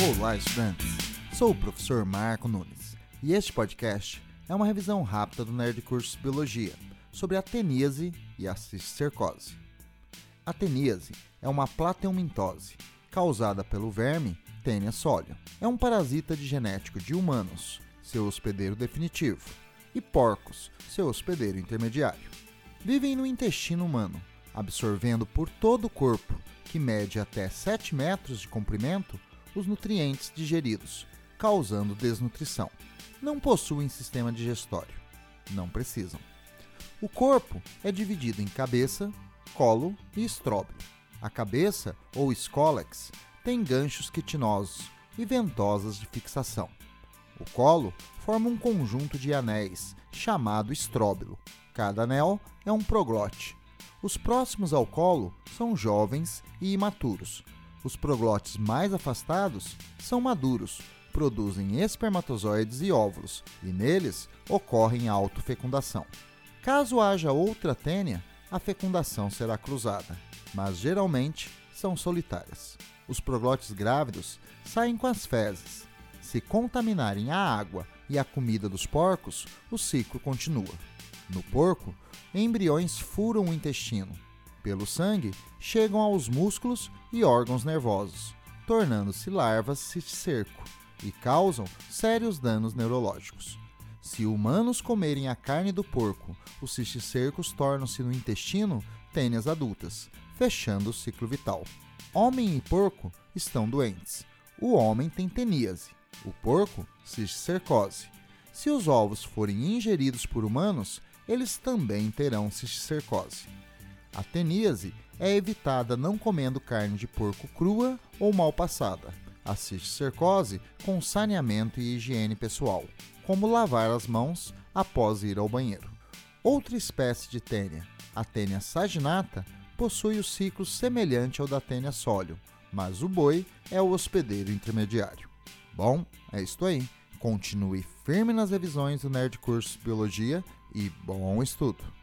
Olá, estudantes! Sou o professor Marco Nunes e este podcast é uma revisão rápida do Nerd Curso Biologia sobre a teníase e a cisticercose. A teníase é uma plateumintose causada pelo verme Tênia solium. É um parasita de genético de humanos, seu hospedeiro definitivo, e porcos, seu hospedeiro intermediário. Vivem no intestino humano, absorvendo por todo o corpo, que mede até 7 metros de comprimento, os nutrientes digeridos, causando desnutrição. Não possuem sistema digestório. Não precisam. O corpo é dividido em cabeça, colo e estróbilo. A cabeça, ou escólex, tem ganchos quitinosos e ventosas de fixação. O colo forma um conjunto de anéis, chamado estróbilo. Cada anel é um proglote. Os próximos ao colo são jovens e imaturos, os proglotes mais afastados são maduros, produzem espermatozoides e óvulos, e neles ocorre autofecundação. Caso haja outra tênia, a fecundação será cruzada, mas geralmente são solitárias. Os proglotes grávidos saem com as fezes. Se contaminarem a água e a comida dos porcos, o ciclo continua. No porco, embriões furam o intestino, pelo sangue, chegam aos músculos e órgãos nervosos, tornando-se larvas cisticerco e causam sérios danos neurológicos. Se humanos comerem a carne do porco, os cisticercos tornam-se no intestino tênias adultas, fechando o ciclo vital. Homem e porco estão doentes. O homem tem teníase, o porco, cisticercose. Se os ovos forem ingeridos por humanos, eles também terão cisticercose. A teníase é evitada não comendo carne de porco crua ou mal passada. A cisticercose com saneamento e higiene pessoal, como lavar as mãos após ir ao banheiro. Outra espécie de tênia, a tênia saginata, possui o ciclo semelhante ao da tênia sólio, mas o boi é o hospedeiro intermediário. Bom, é isto aí. Continue firme nas revisões do Nerd Curso Biologia e bom estudo!